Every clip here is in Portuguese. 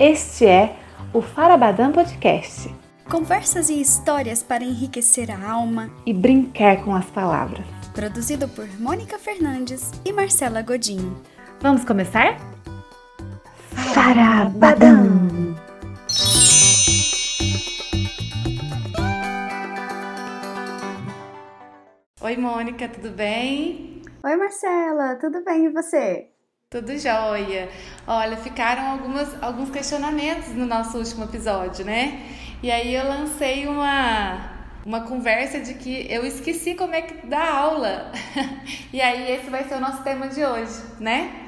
Este é o Farabadã Podcast. Conversas e histórias para enriquecer a alma e brincar com as palavras. Produzido por Mônica Fernandes e Marcela Godinho. Vamos começar? Farabadã! Oi, Mônica, tudo bem? Oi, Marcela, tudo bem e você? Tudo jóia. Olha, ficaram algumas, alguns questionamentos no nosso último episódio, né? E aí eu lancei uma, uma conversa de que eu esqueci como é que dá aula. e aí esse vai ser o nosso tema de hoje, né?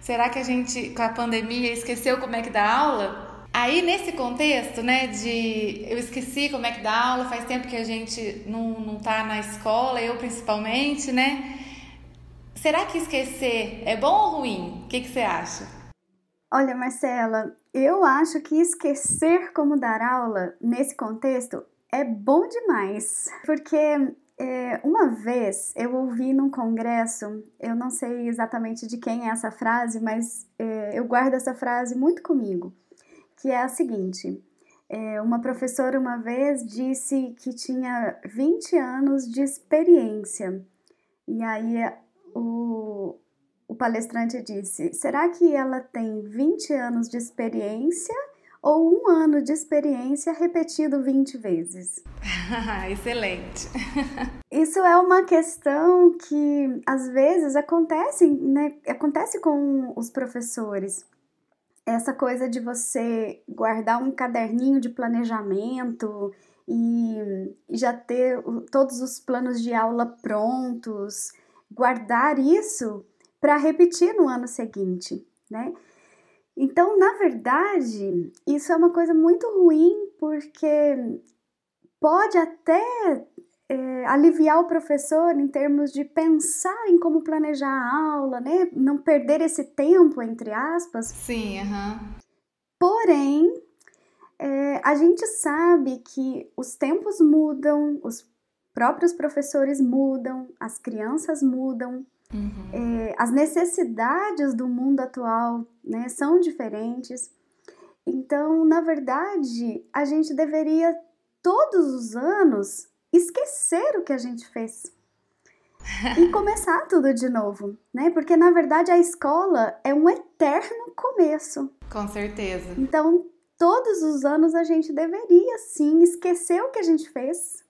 Será que a gente, com a pandemia, esqueceu como é que dá aula? Aí, nesse contexto, né, de eu esqueci como é que dá aula, faz tempo que a gente não, não tá na escola, eu principalmente, né? Será que esquecer é bom ou ruim? O que, que você acha? Olha, Marcela, eu acho que esquecer como dar aula nesse contexto é bom demais, porque é, uma vez eu ouvi num congresso, eu não sei exatamente de quem é essa frase, mas é, eu guardo essa frase muito comigo, que é a seguinte: é, uma professora uma vez disse que tinha 20 anos de experiência, e aí o, o palestrante disse: será que ela tem 20 anos de experiência ou um ano de experiência repetido 20 vezes? Excelente! Isso é uma questão que às vezes acontece, né? Acontece com os professores. Essa coisa de você guardar um caderninho de planejamento e já ter todos os planos de aula prontos guardar isso para repetir no ano seguinte, né? Então, na verdade, isso é uma coisa muito ruim porque pode até é, aliviar o professor em termos de pensar em como planejar a aula, né? Não perder esse tempo, entre aspas. Sim, aham. Porém, é, a gente sabe que os tempos mudam, os próprios professores mudam, as crianças mudam, uhum. é, as necessidades do mundo atual né, são diferentes. Então, na verdade, a gente deveria todos os anos esquecer o que a gente fez e começar tudo de novo, né? Porque na verdade a escola é um eterno começo. Com certeza. Então, todos os anos a gente deveria sim esquecer o que a gente fez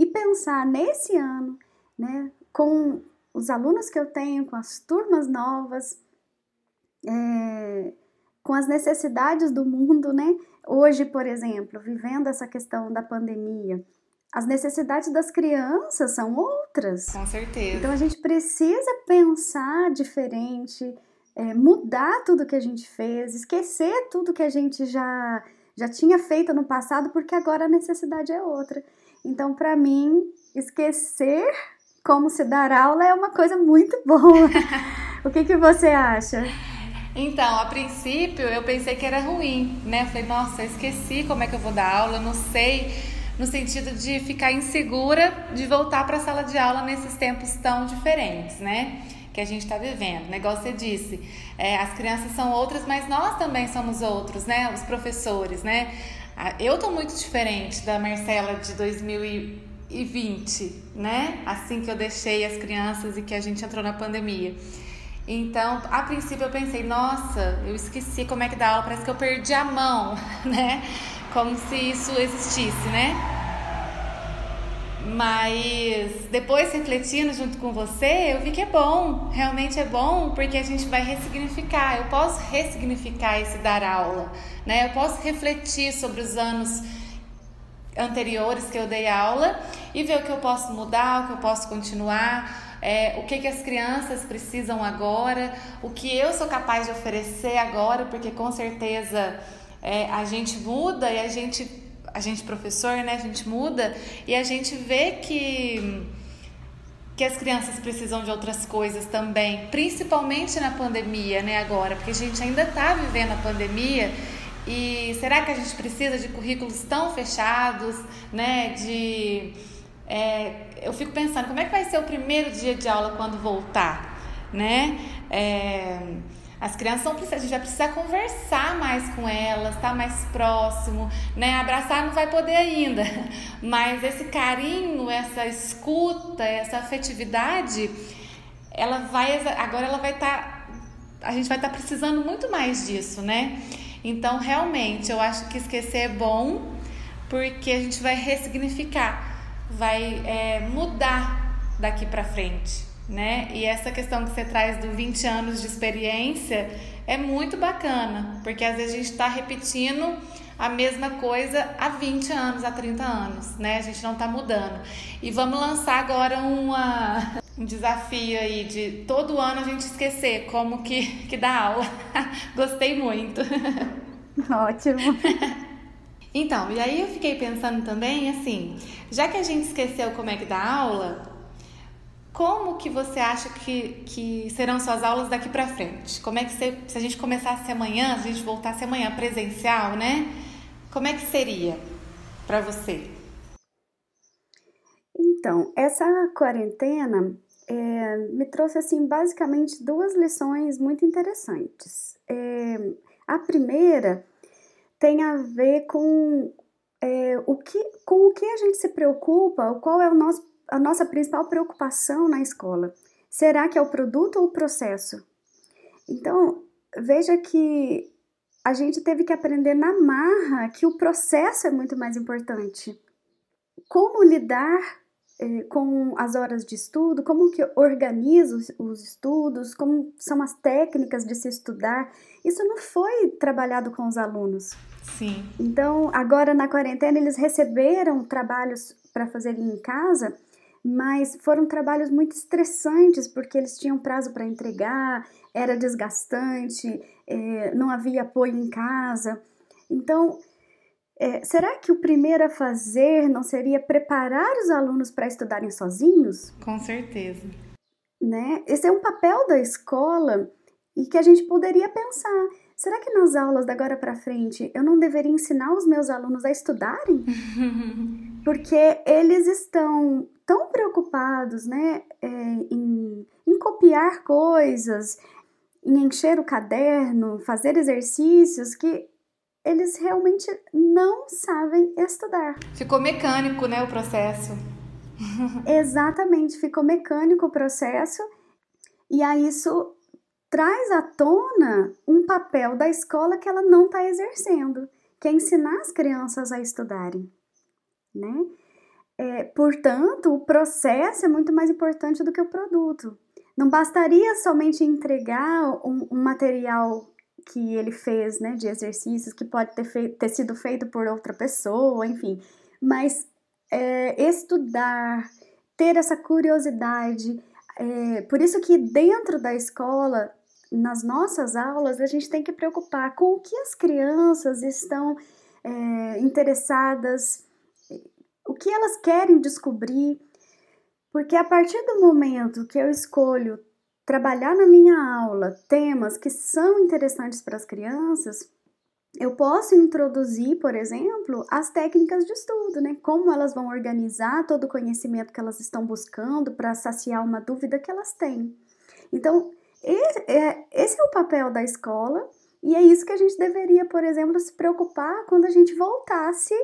e pensar nesse ano, né, com os alunos que eu tenho, com as turmas novas, é, com as necessidades do mundo, né? Hoje, por exemplo, vivendo essa questão da pandemia, as necessidades das crianças são outras. Com certeza. Então a gente precisa pensar diferente, é, mudar tudo que a gente fez, esquecer tudo que a gente já já tinha feito no passado, porque agora a necessidade é outra. Então, para mim, esquecer como se dar aula é uma coisa muito boa. o que, que você acha? Então, a princípio eu pensei que era ruim, né? Eu falei, nossa, eu esqueci como é que eu vou dar aula, não sei, no sentido de ficar insegura de voltar para a sala de aula nesses tempos tão diferentes, né? Que a gente está vivendo. O negócio você disse, é, as crianças são outras, mas nós também somos outros, né? Os professores, né? Ah, eu tô muito diferente da Marcela de 2020, né? Assim que eu deixei as crianças e que a gente entrou na pandemia. Então, a princípio eu pensei, nossa, eu esqueci como é que dá aula, parece que eu perdi a mão, né? Como se isso existisse, né? Mas depois refletindo junto com você, eu vi que é bom, realmente é bom, porque a gente vai ressignificar. Eu posso ressignificar esse dar aula, né? Eu posso refletir sobre os anos anteriores que eu dei aula e ver o que eu posso mudar, o que eu posso continuar, é, o que, que as crianças precisam agora, o que eu sou capaz de oferecer agora, porque com certeza é, a gente muda e a gente a gente professor, né, a gente muda e a gente vê que que as crianças precisam de outras coisas também, principalmente na pandemia, né, agora, porque a gente ainda está vivendo a pandemia e será que a gente precisa de currículos tão fechados, né, de é, eu fico pensando como é que vai ser o primeiro dia de aula quando voltar, né? É, As crianças não precisam, a gente vai precisar conversar mais com elas, estar tá mais próximo, né? Abraçar não vai poder ainda, mas esse carinho, essa escuta, essa afetividade, ela vai agora ela vai estar tá, a gente vai estar tá precisando muito mais disso, né? Então, realmente, eu acho que esquecer é bom, porque a gente vai ressignificar, vai é, mudar daqui para frente né? E essa questão que você traz do 20 anos de experiência é muito bacana, porque às vezes a gente está repetindo a mesma coisa há 20 anos, há 30 anos, né? A gente não está mudando. E vamos lançar agora uma, um desafio aí de todo ano a gente esquecer como que, que dá aula. Gostei muito. Ótimo. Então, e aí eu fiquei pensando também, assim, já que a gente esqueceu como é que dá aula, como que você acha que, que serão suas aulas daqui para frente? Como é que você, se a gente começasse amanhã, se a gente voltasse amanhã presencial, né? Como é que seria para você? Então, essa quarentena é, me trouxe assim basicamente duas lições muito interessantes. É, a primeira tem a ver com é, o que, com o que a gente se preocupa, qual é o nosso a nossa principal preocupação na escola? Será que é o produto ou o processo? Então, veja que a gente teve que aprender na marra que o processo é muito mais importante. Como lidar eh, com as horas de estudo, como que organiza os, os estudos, como são as técnicas de se estudar. Isso não foi trabalhado com os alunos. Sim. Então, agora na quarentena, eles receberam trabalhos para fazerem em casa mas foram trabalhos muito estressantes porque eles tinham prazo para entregar, era desgastante, é, não havia apoio em casa. Então, é, será que o primeiro a fazer não seria preparar os alunos para estudarem sozinhos? Com certeza. Né? Esse é um papel da escola e que a gente poderia pensar. Será que nas aulas da agora para frente eu não deveria ensinar os meus alunos a estudarem? Porque eles estão tão preocupados né, é, em, em copiar coisas, em encher o caderno, fazer exercícios que eles realmente não sabem estudar. Ficou mecânico, né, o processo. Exatamente, ficou mecânico o processo e aí isso traz à tona um papel da escola que ela não está exercendo, que é ensinar as crianças a estudarem, né? É, portanto, o processo é muito mais importante do que o produto. Não bastaria somente entregar um, um material que ele fez, né, de exercícios que pode ter, feito, ter sido feito por outra pessoa, enfim, mas é, estudar, ter essa curiosidade. É, por isso que dentro da escola, nas nossas aulas, a gente tem que preocupar com o que as crianças estão é, interessadas o que elas querem descobrir, porque a partir do momento que eu escolho trabalhar na minha aula temas que são interessantes para as crianças, eu posso introduzir, por exemplo, as técnicas de estudo, né? Como elas vão organizar todo o conhecimento que elas estão buscando para saciar uma dúvida que elas têm. Então, é, esse é o papel da escola e é isso que a gente deveria, por exemplo, se preocupar quando a gente voltasse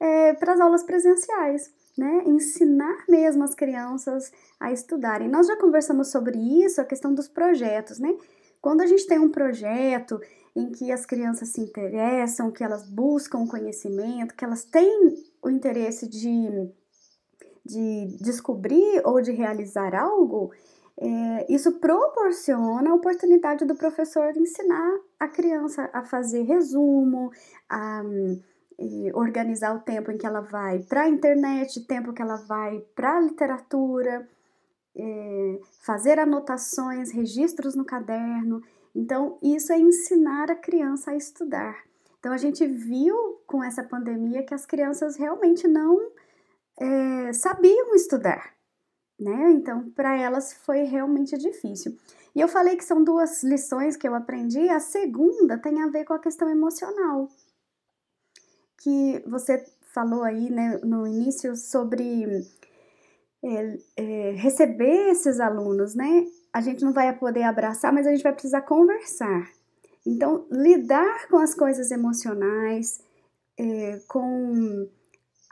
é, para as aulas presenciais, né? Ensinar mesmo as crianças a estudarem. Nós já conversamos sobre isso, a questão dos projetos, né? Quando a gente tem um projeto em que as crianças se interessam, que elas buscam conhecimento, que elas têm o interesse de, de descobrir ou de realizar algo, é, isso proporciona a oportunidade do professor ensinar a criança a fazer resumo, a organizar o tempo em que ela vai para a internet, tempo que ela vai para a literatura, é, fazer anotações, registros no caderno. Então, isso é ensinar a criança a estudar. Então, a gente viu com essa pandemia que as crianças realmente não é, sabiam estudar, né? Então, para elas foi realmente difícil. E eu falei que são duas lições que eu aprendi, a segunda tem a ver com a questão emocional que você falou aí né, no início sobre é, é, receber esses alunos, né? a gente não vai poder abraçar, mas a gente vai precisar conversar. Então, lidar com as coisas emocionais, é, com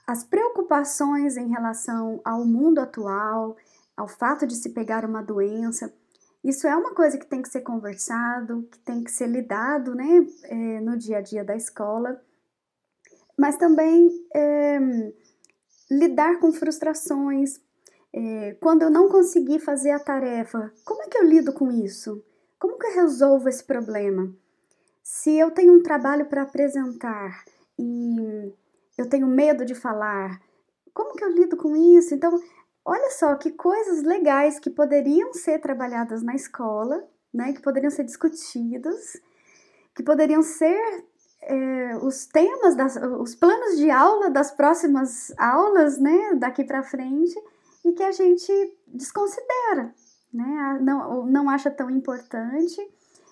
as preocupações em relação ao mundo atual, ao fato de se pegar uma doença, isso é uma coisa que tem que ser conversado, que tem que ser lidado né, é, no dia a dia da escola, mas também é, lidar com frustrações. É, quando eu não conseguir fazer a tarefa, como é que eu lido com isso? Como que eu resolvo esse problema? Se eu tenho um trabalho para apresentar e eu tenho medo de falar, como que eu lido com isso? Então, olha só que coisas legais que poderiam ser trabalhadas na escola, né? Que poderiam ser discutidas, que poderiam ser é, os temas, das, os planos de aula das próximas aulas, né? Daqui para frente e que a gente desconsidera, né? Não, não acha tão importante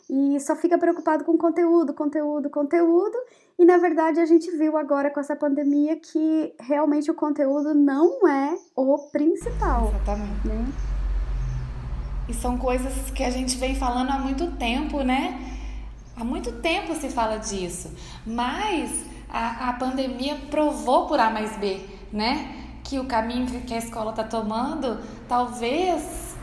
e só fica preocupado com conteúdo, conteúdo, conteúdo. E na verdade a gente viu agora com essa pandemia que realmente o conteúdo não é o principal. Exatamente. Né? E são coisas que a gente vem falando há muito tempo, né? Há muito tempo se fala disso. Mas a, a pandemia provou por A mais B, né? Que o caminho que a escola está tomando talvez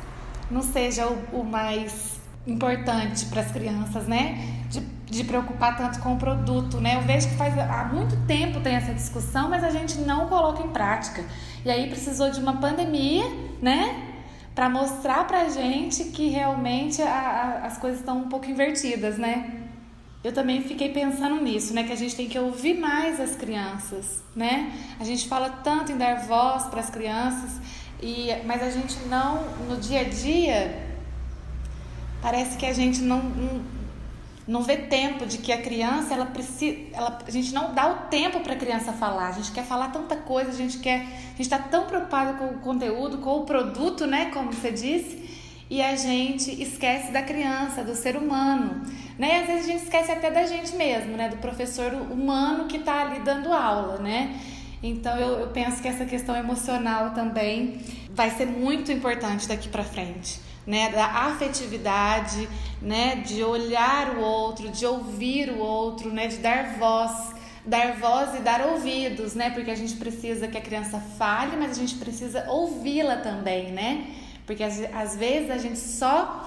não seja o, o mais importante para as crianças, né? De, de preocupar tanto com o produto, né? Eu vejo que faz há muito tempo tem essa discussão, mas a gente não coloca em prática. E aí precisou de uma pandemia, né? Para mostrar para gente que realmente a, a, as coisas estão um pouco invertidas, né? Eu também fiquei pensando nisso, né? Que a gente tem que ouvir mais as crianças, né? A gente fala tanto em dar voz para as crianças, e, mas a gente não, no dia a dia, parece que a gente não, não, não vê tempo de que a criança, ela precisa, ela, a gente não dá o tempo para a criança falar. A gente quer falar tanta coisa, a gente quer, a gente está tão preocupado com o conteúdo, com o produto, né, como você disse, e a gente esquece da criança, do ser humano, né? Às vezes a gente esquece até da gente mesmo, né, do professor humano que está ali dando aula, né? Então eu, eu penso que essa questão emocional também vai ser muito importante daqui para frente né, da afetividade, né, de olhar o outro, de ouvir o outro, né, de dar voz, dar voz e dar ouvidos, né, porque a gente precisa que a criança fale, mas a gente precisa ouvi-la também, né, porque às, às vezes a gente só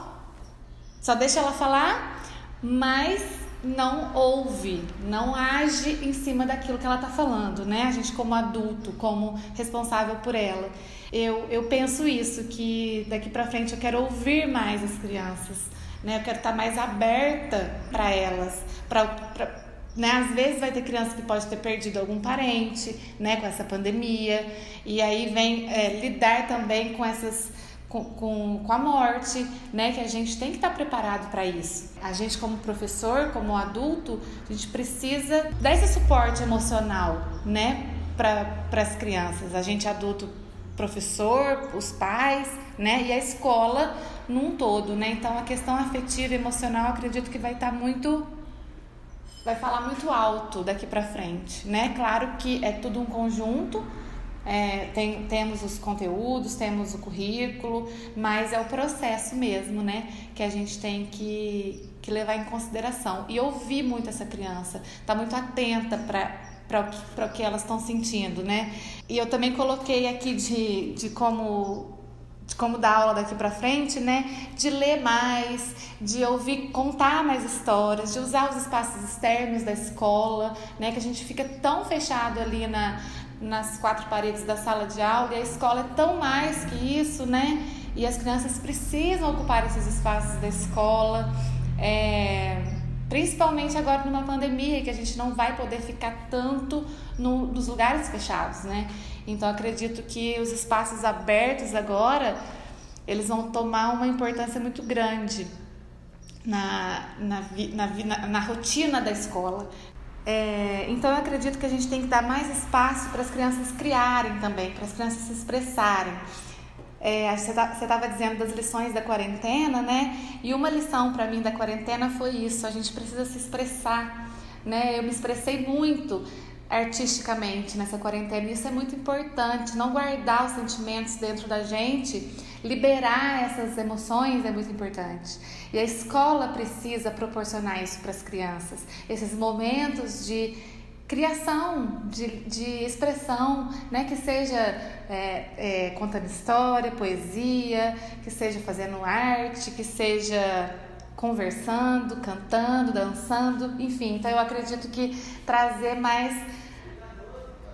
só deixa ela falar, mas não ouve, não age em cima daquilo que ela está falando, né? A gente como adulto, como responsável por ela. Eu, eu penso isso, que daqui para frente eu quero ouvir mais as crianças, né? Eu quero estar tá mais aberta para elas, para né? Às vezes vai ter criança que pode ter perdido algum parente, né, com essa pandemia, e aí vem é, lidar também com essas com, com, a morte, né? Que a gente tem que estar preparado para isso. A gente, como professor, como adulto, a gente precisa dar esse suporte emocional, né? Para as crianças. A gente, adulto, professor, os pais, né? E a escola num todo, né? Então, a questão afetiva emocional, acredito que vai estar muito vai falar muito alto daqui para frente, né? Claro que é tudo um conjunto, é, tem, temos os conteúdos, temos o currículo, mas é o processo mesmo, né? Que a gente tem que, que levar em consideração. E ouvir muito essa criança, tá muito atenta para para o que elas estão sentindo, né? E eu também coloquei aqui de, de como de como dar aula daqui para frente, né? De ler mais, de ouvir, contar mais histórias, de usar os espaços externos da escola, né? Que a gente fica tão fechado ali na, nas quatro paredes da sala de aula e a escola é tão mais que isso, né? E as crianças precisam ocupar esses espaços da escola, é, principalmente agora numa pandemia que a gente não vai poder ficar tanto no, nos lugares fechados, né? Então acredito que os espaços abertos agora eles vão tomar uma importância muito grande na, na, na, na, na rotina da escola. É, então eu acredito que a gente tem que dar mais espaço para as crianças criarem também, para as crianças se expressarem. É, você estava tá, dizendo das lições da quarentena, né? E uma lição para mim da quarentena foi isso: a gente precisa se expressar, né? Eu me expressei muito artisticamente nessa quarentena. Isso é muito importante, não guardar os sentimentos dentro da gente, Liberar essas emoções é muito importante. E a escola precisa proporcionar isso para as crianças, esses momentos de criação, de, de expressão, né? que seja é, é, contando história, poesia, que seja fazendo arte, que seja conversando, cantando, dançando, enfim. Então eu acredito que trazer mais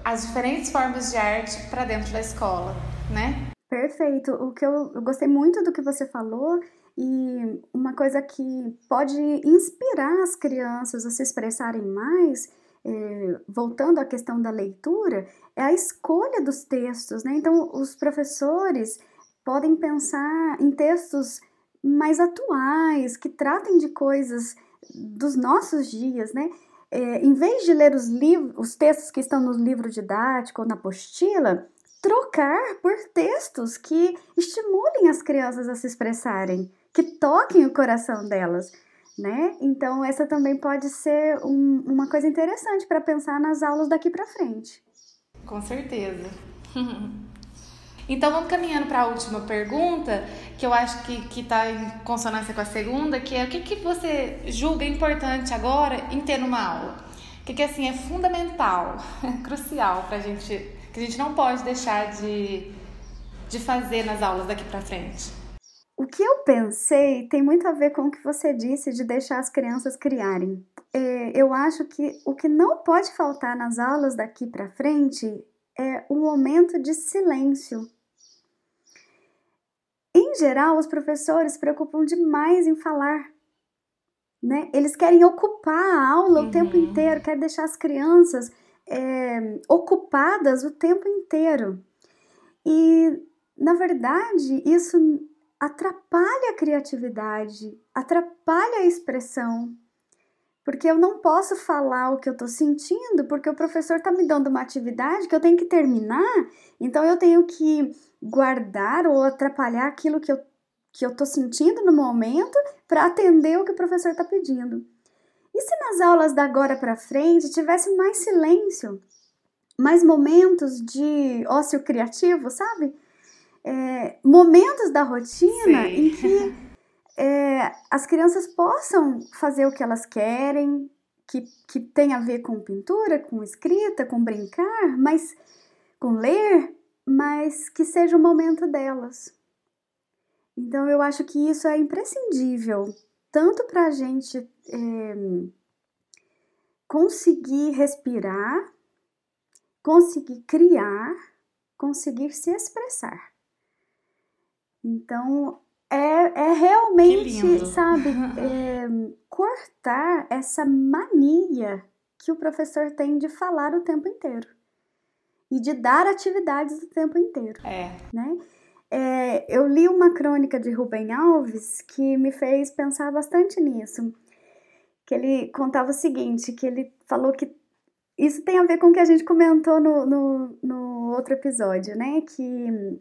as diferentes formas de arte para dentro da escola, né? Perfeito. O que eu, eu gostei muito do que você falou e uma coisa que pode inspirar as crianças a se expressarem mais, é, voltando à questão da leitura, é a escolha dos textos, né? Então, os professores podem pensar em textos mais atuais, que tratem de coisas dos nossos dias, né? é, em vez de ler os, livros, os textos que estão no livro didático ou na apostila, trocar por textos que estimulem as crianças a se expressarem, que toquem o coração delas, né? Então essa também pode ser um, uma coisa interessante para pensar nas aulas daqui para frente. Com certeza. Então vamos caminhando para a última pergunta, que eu acho que está em consonância com a segunda, que é o que, que você julga importante agora em ter numa aula? O que, que assim é fundamental, crucial para a gente, que a gente não pode deixar de, de fazer nas aulas daqui para frente? O que eu pensei tem muito a ver com o que você disse de deixar as crianças criarem. É, eu acho que o que não pode faltar nas aulas daqui para frente é um momento de silêncio em geral, os professores se preocupam demais em falar. Né? Eles querem ocupar a aula uhum. o tempo uhum. inteiro, querem deixar as crianças é, ocupadas o tempo inteiro. E, na verdade, isso atrapalha a criatividade, atrapalha a expressão. Porque eu não posso falar o que eu estou sentindo, porque o professor está me dando uma atividade que eu tenho que terminar, então eu tenho que guardar ou atrapalhar aquilo que eu que eu estou sentindo no momento para atender o que o professor está pedindo. E se nas aulas da agora para frente tivesse mais silêncio, mais momentos de ócio criativo, sabe? É, momentos da rotina Sim. em que é, as crianças possam fazer o que elas querem, que, que tem a ver com pintura, com escrita, com brincar, mas com ler, mas que seja o momento delas. Então eu acho que isso é imprescindível, tanto para a gente é, conseguir respirar, conseguir criar, conseguir se expressar. Então é, é realmente, sabe, é, cortar essa mania que o professor tem de falar o tempo inteiro e de dar atividades o tempo inteiro. É. Né? É, eu li uma crônica de Rubem Alves que me fez pensar bastante nisso. Que ele contava o seguinte: que ele falou que isso tem a ver com o que a gente comentou no, no, no outro episódio, né? Que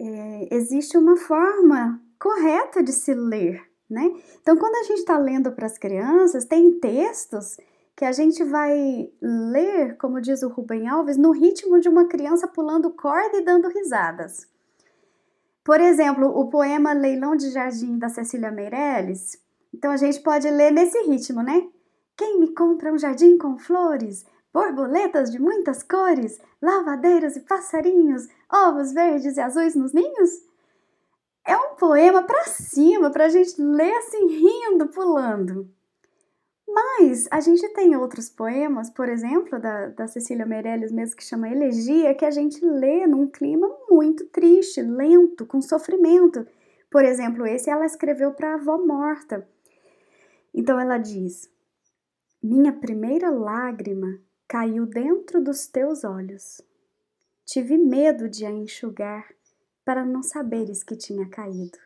é, existe uma forma correta de se ler, né? Então, quando a gente está lendo para as crianças, tem textos que a gente vai ler, como diz o Rubem Alves, no ritmo de uma criança pulando corda e dando risadas. Por exemplo, o poema Leilão de Jardim da Cecília Meirelles. Então a gente pode ler nesse ritmo, né? Quem me compra um jardim com flores, borboletas de muitas cores, lavadeiras e passarinhos, ovos verdes e azuis nos ninhos? É um poema para cima, para a gente ler assim, rindo, pulando. Mas a gente tem outros poemas, por exemplo, da, da Cecília Meirelles mesmo, que chama Elegia, que a gente lê num clima muito triste, lento, com sofrimento. Por exemplo, esse ela escreveu para a avó morta. Então ela diz: Minha primeira lágrima caiu dentro dos teus olhos. Tive medo de a enxugar para não saberes que tinha caído.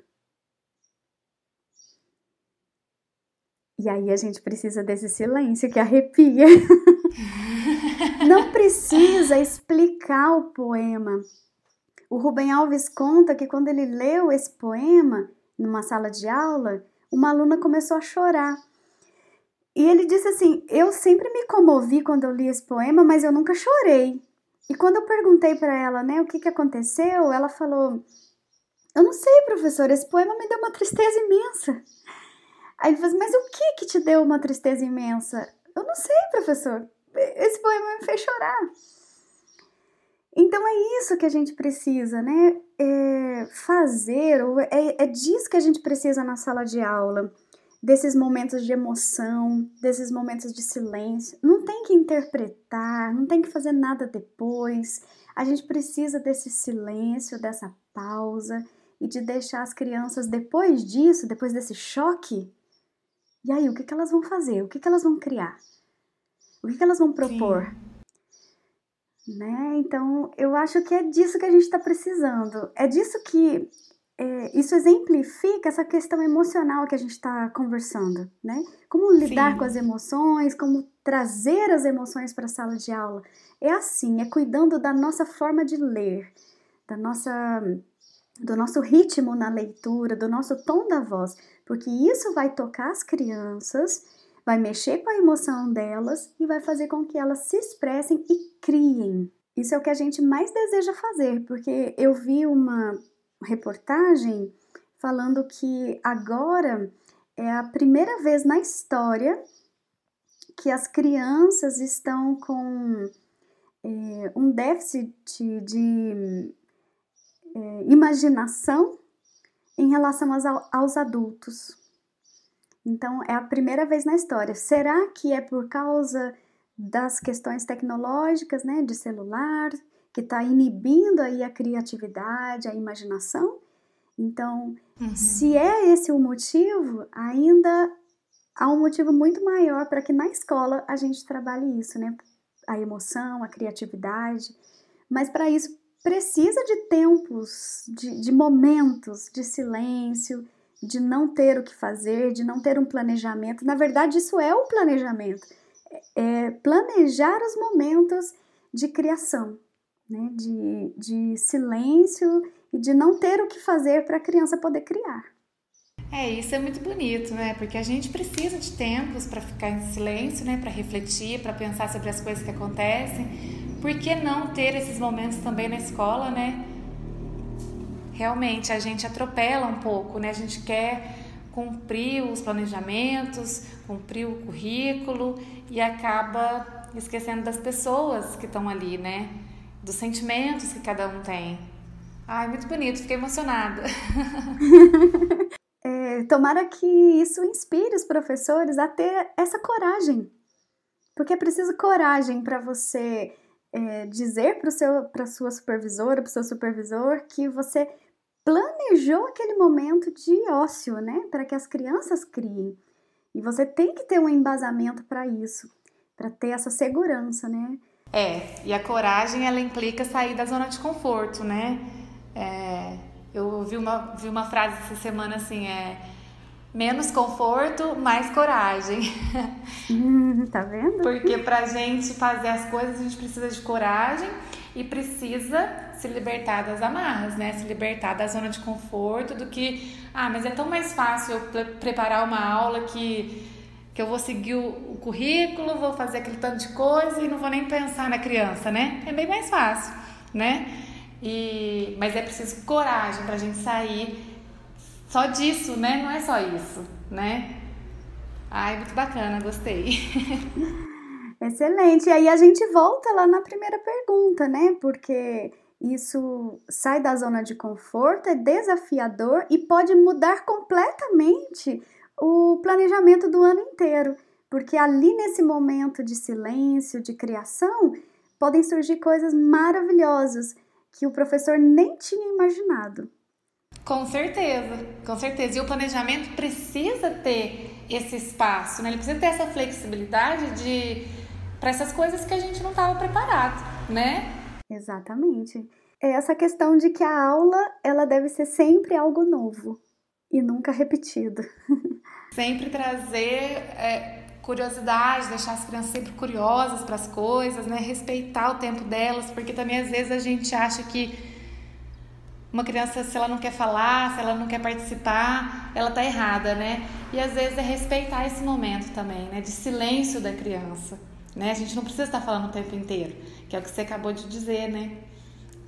E aí a gente precisa desse silêncio que arrepia. Não precisa explicar o poema. O Rubem Alves conta que quando ele leu esse poema numa sala de aula, uma aluna começou a chorar. E ele disse assim: Eu sempre me comovi quando eu li esse poema, mas eu nunca chorei. E quando eu perguntei para ela, né, o que, que aconteceu, ela falou: Eu não sei, professor, esse poema me deu uma tristeza imensa. Aí ele falou assim, mas o que que te deu uma tristeza imensa? Eu não sei, professor. Esse poema me fez chorar. Então é isso que a gente precisa, né? É fazer, ou é, é disso que a gente precisa na sala de aula. Desses momentos de emoção, desses momentos de silêncio. Não tem que interpretar, não tem que fazer nada depois. A gente precisa desse silêncio, dessa pausa e de deixar as crianças, depois disso, depois desse choque, e aí, o que, que elas vão fazer? O que, que elas vão criar? O que, que elas vão propor? Né? Então, eu acho que é disso que a gente está precisando. É disso que é, isso exemplifica essa questão emocional que a gente está conversando, né? Como lidar Sim. com as emoções, como trazer as emoções para a sala de aula. É assim, é cuidando da nossa forma de ler, da nossa, do nosso ritmo na leitura, do nosso tom da voz, porque isso vai tocar as crianças vai mexer com a emoção delas e vai fazer com que elas se expressem e criem. Isso é o que a gente mais deseja fazer, porque eu vi uma reportagem falando que agora é a primeira vez na história que as crianças estão com é, um déficit de é, imaginação em relação aos, aos adultos. Então, é a primeira vez na história. Será que é por causa das questões tecnológicas, né, de celular, que está inibindo aí a criatividade, a imaginação? Então, uhum. se é esse o motivo, ainda há um motivo muito maior para que na escola a gente trabalhe isso, né? A emoção, a criatividade. Mas para isso precisa de tempos, de, de momentos de silêncio, de não ter o que fazer, de não ter um planejamento. Na verdade, isso é o planejamento. É, é planejar os momentos de criação, né? de, de silêncio e de não ter o que fazer para a criança poder criar. É, isso é muito bonito, né? Porque a gente precisa de tempos para ficar em silêncio, né? Para refletir, para pensar sobre as coisas que acontecem. Por que não ter esses momentos também na escola, né? realmente a gente atropela um pouco, né? A gente quer cumprir os planejamentos, cumprir o currículo e acaba esquecendo das pessoas que estão ali, né? Dos sentimentos que cada um tem. Ai, muito bonito, fiquei emocionada. é, tomara que isso inspire os professores a ter essa coragem. Porque é preciso coragem para você é, dizer para a sua supervisora, para o seu supervisor, que você planejou aquele momento de ócio, né, para que as crianças criem. E você tem que ter um embasamento para isso, para ter essa segurança, né? É, e a coragem ela implica sair da zona de conforto, né? É, eu vi uma, vi uma frase essa semana assim, é menos conforto, mais coragem. Hum, tá vendo? Porque pra gente fazer as coisas a gente precisa de coragem e precisa se libertar das amarras, né? Se libertar da zona de conforto do que, ah, mas é tão mais fácil eu preparar uma aula que que eu vou seguir o, o, currículo, vou fazer aquele tanto de coisa e não vou nem pensar na criança, né? É bem mais fácil, né? E, mas é preciso coragem para a gente sair só disso, né? Não é só isso, né? Ai, muito bacana, gostei. Excelente. E aí a gente volta lá na primeira pergunta, né? Porque isso sai da zona de conforto, é desafiador e pode mudar completamente o planejamento do ano inteiro. Porque ali nesse momento de silêncio, de criação, podem surgir coisas maravilhosas que o professor nem tinha imaginado. Com certeza, com certeza. E o planejamento precisa ter esse espaço, né? Ele precisa ter essa flexibilidade de para essas coisas que a gente não estava preparado, né? Exatamente. É essa questão de que a aula ela deve ser sempre algo novo e nunca repetido. Sempre trazer é, curiosidade, deixar as crianças sempre curiosas para as coisas, né? Respeitar o tempo delas, porque também às vezes a gente acha que uma criança, se ela não quer falar, se ela não quer participar, ela tá errada, né? E às vezes é respeitar esse momento também, né? De silêncio da criança. Né? A gente não precisa estar falando o tempo inteiro, que é o que você acabou de dizer, né?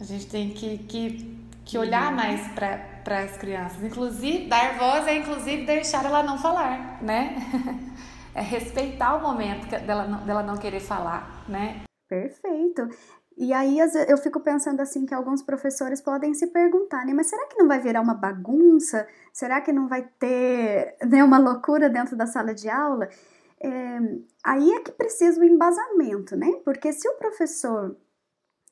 A gente tem que, que, que olhar mais para as crianças. Inclusive, dar voz é inclusive deixar ela não falar, né? É respeitar o momento dela não, dela não querer falar, né? Perfeito. E aí eu fico pensando assim que alguns professores podem se perguntar, né? Mas será que não vai virar uma bagunça? Será que não vai ter né, uma loucura dentro da sala de aula? É, aí é que precisa o embasamento, né? Porque se o professor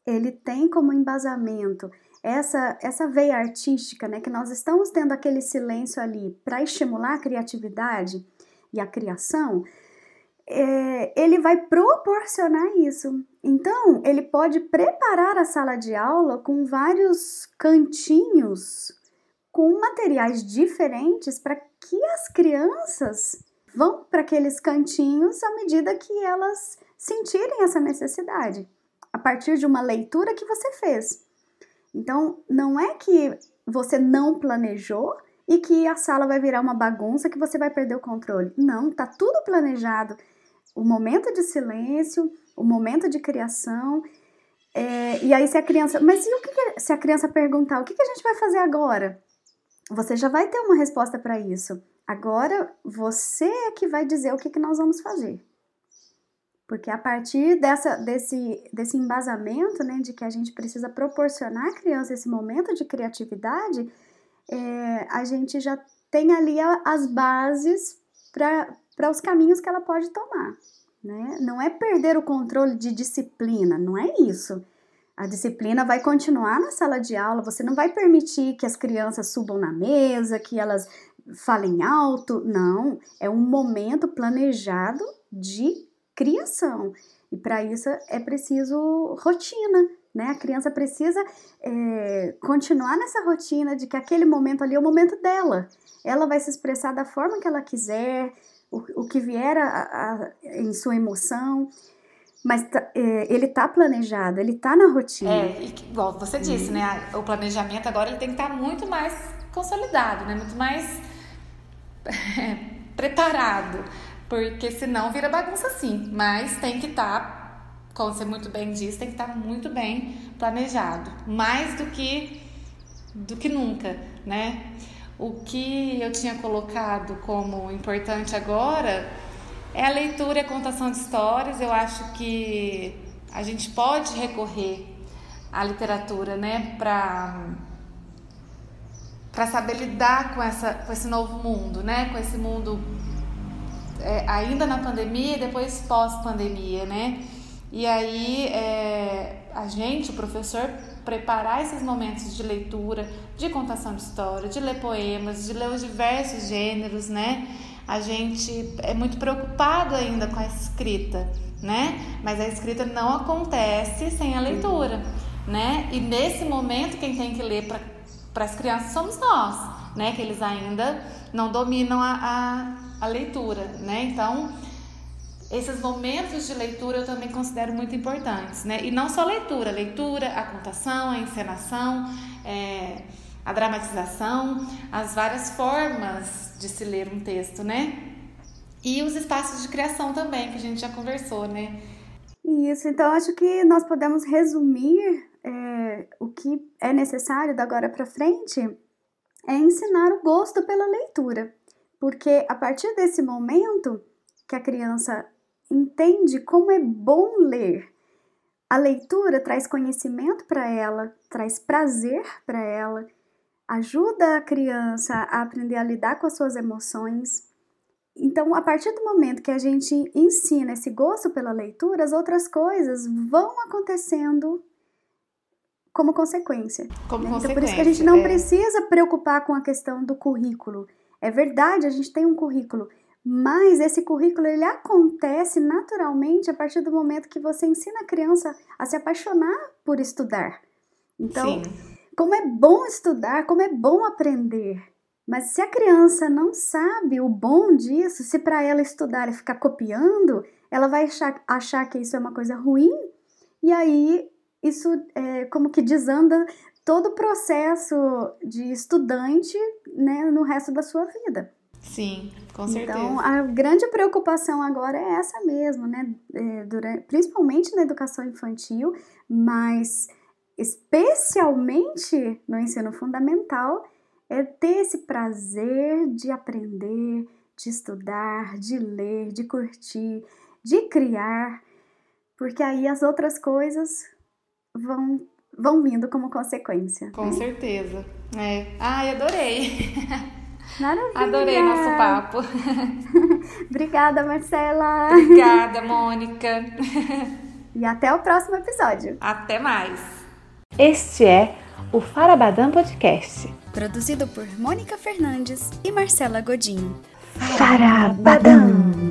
ele tem como embasamento essa, essa veia artística, né, que nós estamos tendo aquele silêncio ali para estimular a criatividade e a criação, é, ele vai proporcionar isso. Então, ele pode preparar a sala de aula com vários cantinhos, com materiais diferentes, para que as crianças vão para aqueles cantinhos à medida que elas sentirem essa necessidade a partir de uma leitura que você fez. Então, não é que você não planejou e que a sala vai virar uma bagunça que você vai perder o controle. Não, tá tudo planejado. O momento de silêncio, o momento de criação. É, e aí, se a criança. Mas e o que, que se a criança perguntar o que, que a gente vai fazer agora? Você já vai ter uma resposta para isso. Agora você é que vai dizer o que, que nós vamos fazer. Porque a partir dessa, desse, desse embasamento, né, de que a gente precisa proporcionar à criança esse momento de criatividade, é, a gente já tem ali as bases para os caminhos que ela pode tomar. Né? Não é perder o controle de disciplina, não é isso. A disciplina vai continuar na sala de aula, você não vai permitir que as crianças subam na mesa, que elas falem alto. Não, é um momento planejado de criação. E para isso é preciso rotina, né? A criança precisa é, continuar nessa rotina de que aquele momento ali é o momento dela. Ela vai se expressar da forma que ela quiser, o, o que vier a, a, em sua emoção. Mas tá, é, ele está planejado, ele está na rotina. É, e, igual você disse, né? O planejamento agora ele tem que estar tá muito mais consolidado, né? Muito mais é, preparado porque senão vira bagunça sim. Mas tem que estar, tá, como você muito bem disse, tem que estar tá muito bem planejado, mais do que do que nunca, né? O que eu tinha colocado como importante agora é a leitura e a contação de histórias. Eu acho que a gente pode recorrer à literatura, né, para para saber lidar com essa com esse novo mundo, né, com esse mundo é, ainda na pandemia e depois pós-pandemia, né? E aí é, a gente, o professor, preparar esses momentos de leitura, de contação de história, de ler poemas, de ler os diversos gêneros, né? A gente é muito preocupado ainda com a escrita, né? Mas a escrita não acontece sem a leitura, né? E nesse momento quem tem que ler para as crianças somos nós, né? Que eles ainda não dominam a, a a leitura, né? Então, esses momentos de leitura eu também considero muito importantes, né? E não só leitura, leitura, a contação, a encenação, é, a dramatização, as várias formas de se ler um texto, né? E os espaços de criação também, que a gente já conversou, né? Isso, então acho que nós podemos resumir é, o que é necessário da agora para frente é ensinar o gosto pela leitura. Porque a partir desse momento que a criança entende como é bom ler, a leitura traz conhecimento para ela, traz prazer para ela, ajuda a criança a aprender a lidar com as suas emoções. Então, a partir do momento que a gente ensina esse gosto pela leitura, as outras coisas vão acontecendo como consequência. Como né? consequência. Então, por isso que a gente não é. precisa preocupar com a questão do currículo. É verdade, a gente tem um currículo, mas esse currículo ele acontece naturalmente a partir do momento que você ensina a criança a se apaixonar por estudar. Então, Sim. como é bom estudar, como é bom aprender. Mas se a criança não sabe o bom disso, se para ela estudar e ficar copiando, ela vai achar, achar que isso é uma coisa ruim, e aí isso é, como que desanda todo o processo de estudante né, no resto da sua vida. Sim, com certeza. Então, a grande preocupação agora é essa mesmo, né? É, durante, principalmente na educação infantil, mas especialmente no ensino fundamental, é ter esse prazer de aprender, de estudar, de ler, de curtir, de criar, porque aí as outras coisas vão vão vindo como consequência. Com né? certeza. É. Ai, adorei. Maravilha. Adorei nosso papo. Obrigada, Marcela. Obrigada, Mônica. E até o próximo episódio. Até mais. Este é o Farabadam Podcast. Produzido por Mônica Fernandes e Marcela Godinho. Farabadam.